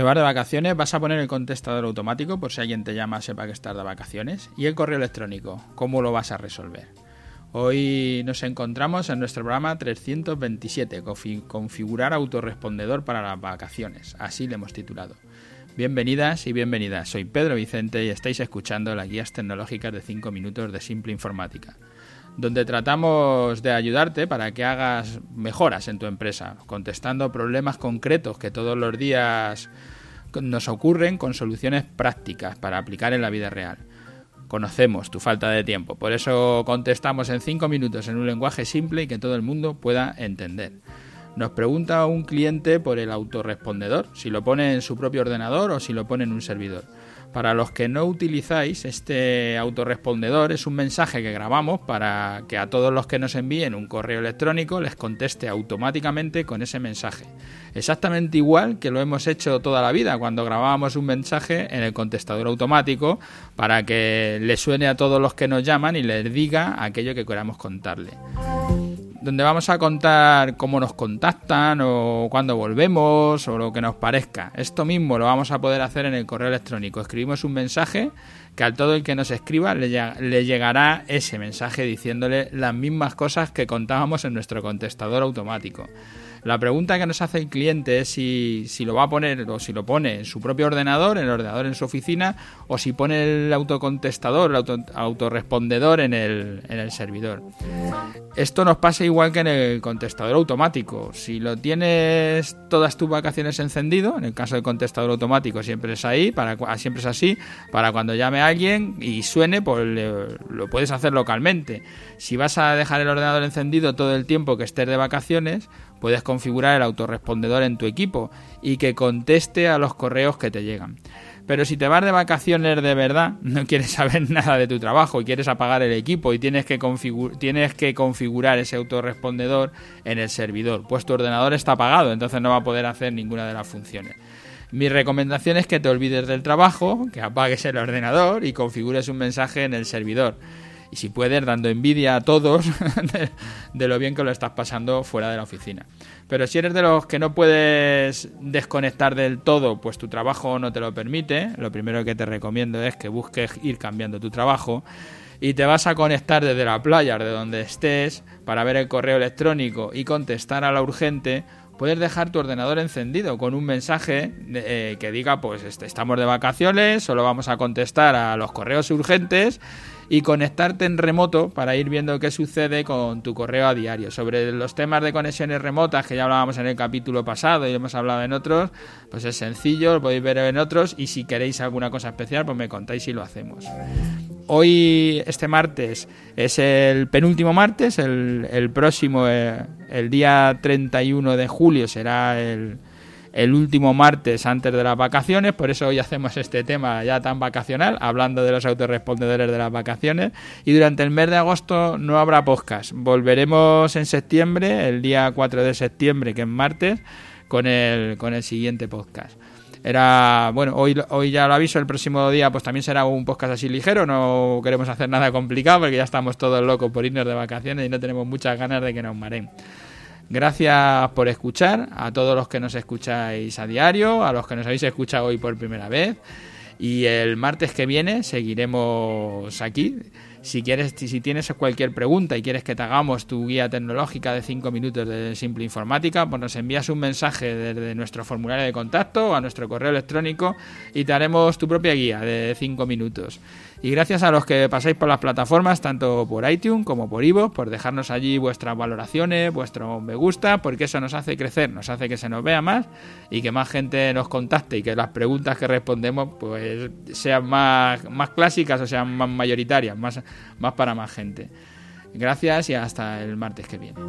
Te vas de vacaciones, vas a poner el contestador automático por si alguien te llama sepa que estás de vacaciones. Y el correo electrónico, ¿cómo lo vas a resolver? Hoy nos encontramos en nuestro programa 327, configurar autorrespondedor para las vacaciones. Así le hemos titulado. Bienvenidas y bienvenidas. Soy Pedro Vicente y estáis escuchando las guías tecnológicas de 5 minutos de Simple Informática, donde tratamos de ayudarte para que hagas mejoras en tu empresa, contestando problemas concretos que todos los días nos ocurren con soluciones prácticas para aplicar en la vida real. Conocemos tu falta de tiempo, por eso contestamos en 5 minutos en un lenguaje simple y que todo el mundo pueda entender. Nos pregunta un cliente por el autorrespondedor, si lo pone en su propio ordenador o si lo pone en un servidor. Para los que no utilizáis, este autorrespondedor es un mensaje que grabamos para que a todos los que nos envíen un correo electrónico les conteste automáticamente con ese mensaje. Exactamente igual que lo hemos hecho toda la vida cuando grabábamos un mensaje en el contestador automático para que le suene a todos los que nos llaman y les diga aquello que queramos contarle donde vamos a contar cómo nos contactan o cuándo volvemos o lo que nos parezca. Esto mismo lo vamos a poder hacer en el correo electrónico. Escribimos un mensaje que a todo el que nos escriba le, le llegará ese mensaje diciéndole las mismas cosas que contábamos en nuestro contestador automático. La pregunta que nos hace el cliente es si, lo va a poner o si lo pone en su propio ordenador, en el ordenador en su oficina, o si pone el autocontestador, el auto, autorrespondedor en el, en el servidor. Esto nos pasa igual que en el contestador automático. Si lo tienes todas tus vacaciones encendido, en el caso del contestador automático siempre es ahí, para, siempre es así, para cuando llame a alguien y suene, pues lo puedes hacer localmente. Si vas a dejar el ordenador encendido todo el tiempo que estés de vacaciones, Puedes configurar el autorrespondedor en tu equipo y que conteste a los correos que te llegan. Pero si te vas de vacaciones de verdad, no quieres saber nada de tu trabajo y quieres apagar el equipo y tienes que, tienes que configurar ese autorrespondedor en el servidor, pues tu ordenador está apagado, entonces no va a poder hacer ninguna de las funciones. Mi recomendación es que te olvides del trabajo, que apagues el ordenador y configures un mensaje en el servidor y si puedes dando envidia a todos de, lo bien que lo estás pasando fuera de la oficina. Pero si eres de los que no puedes desconectar del todo, pues tu trabajo no te lo permite, lo primero que te recomiendo es que busques ir cambiando tu trabajo y te vas a conectar desde la playa, de donde estés, para ver el correo electrónico y contestar a la urgente, puedes dejar tu ordenador encendido con un mensaje eh, que diga pues estamos de vacaciones, solo vamos a contestar a los correos urgentes y conectarte en remoto para ir viendo qué sucede con tu correo a diario. Sobre los temas de conexiones remotas que ya hablábamos en el capítulo pasado y hemos hablado en otros, pues es sencillo, lo podéis ver en otros y si queréis alguna cosa especial, pues me contáis y lo hacemos. Hoy, este martes, es el penúltimo martes, el, próximo, eh, el día 31 de julio será el el último martes antes de las vacaciones, por eso hoy hacemos este tema ya tan vacacional, hablando de los autorrespondedores de las vacaciones. Y durante el mes de agosto no habrá podcast. Volveremos en septiembre, el día 4 de septiembre, que es martes, con el, con el siguiente podcast. Era, bueno, hoy, hoy ya lo aviso, el próximo día pues también será un podcast así ligero, no queremos hacer nada complicado porque ya estamos todos locos por irnos de vacaciones y no tenemos muchas ganas de que nos mareen. Gracias por escuchar, a todos los que nos escucháis a diario, a los que nos habéis escuchado hoy por primera vez. Y el martes que viene seguiremos aquí. Si quieres, si tienes cualquier pregunta y quieres que te hagamos tu guía tecnológica de 5 minutos de simple informática, pues nos envías un mensaje desde nuestro formulario de contacto o a nuestro correo electrónico y te haremos tu propia guía de 5 minutos. Y gracias a los que pasáis por las plataformas, tanto por iTunes como por Ivo, por dejarnos allí vuestras valoraciones, vuestro me gusta, porque eso nos hace crecer, nos hace que se nos vea más y que más gente nos contacte y que las preguntas que respondemos pues sean más, más clásicas o sean más mayoritarias, más, más para más gente. Gracias y hasta el martes que viene.